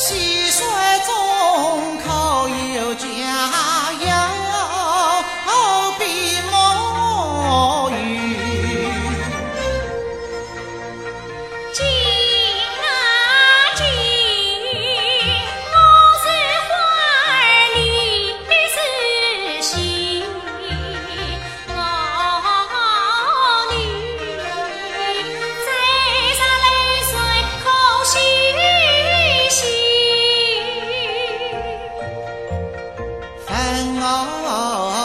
心。我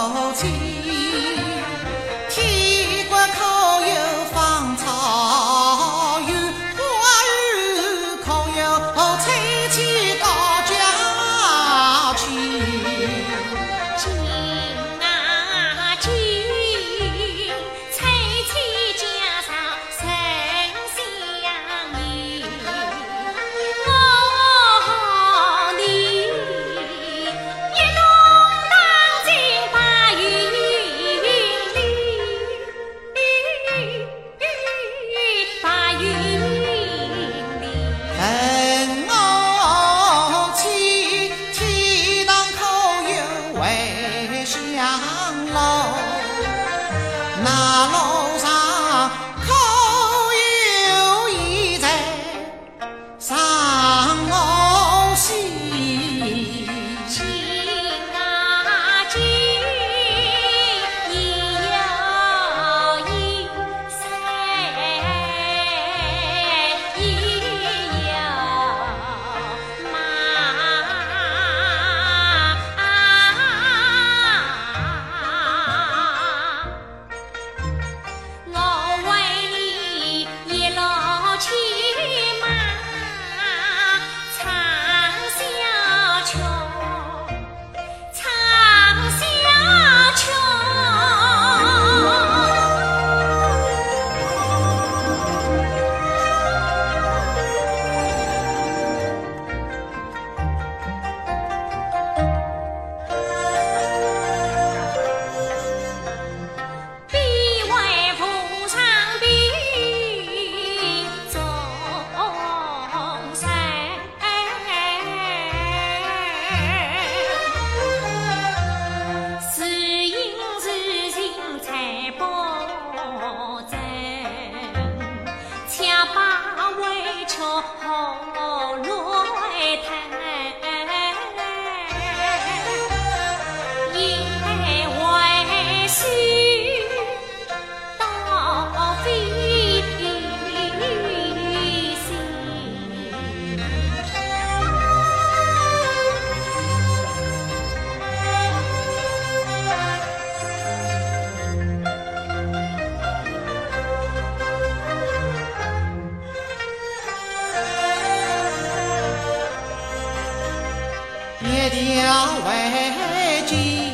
娘为妻，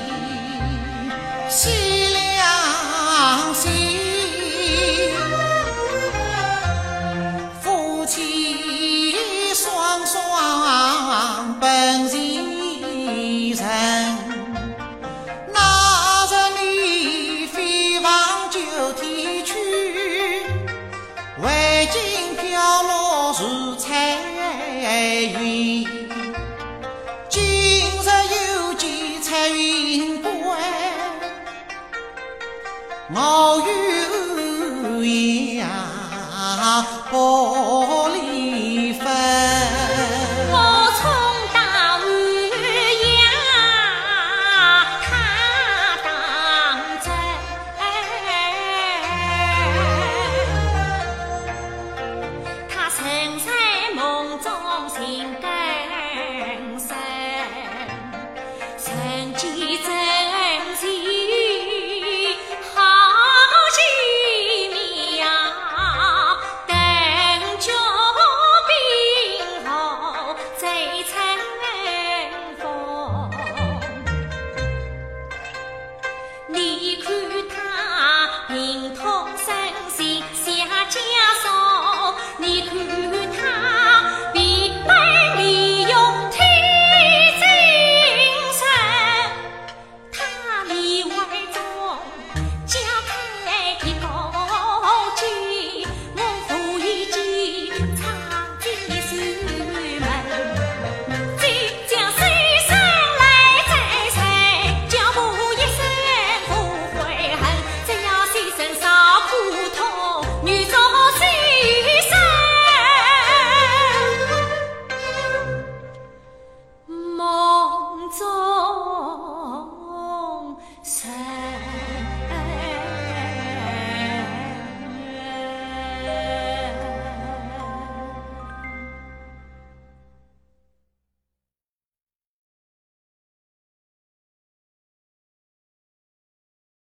西凉兮。夫妻双双本是一人，那日你飞往九天去？为君飘落如彩云。我与无涯各两分他当真。他曾在梦中情根深曾记在一餐。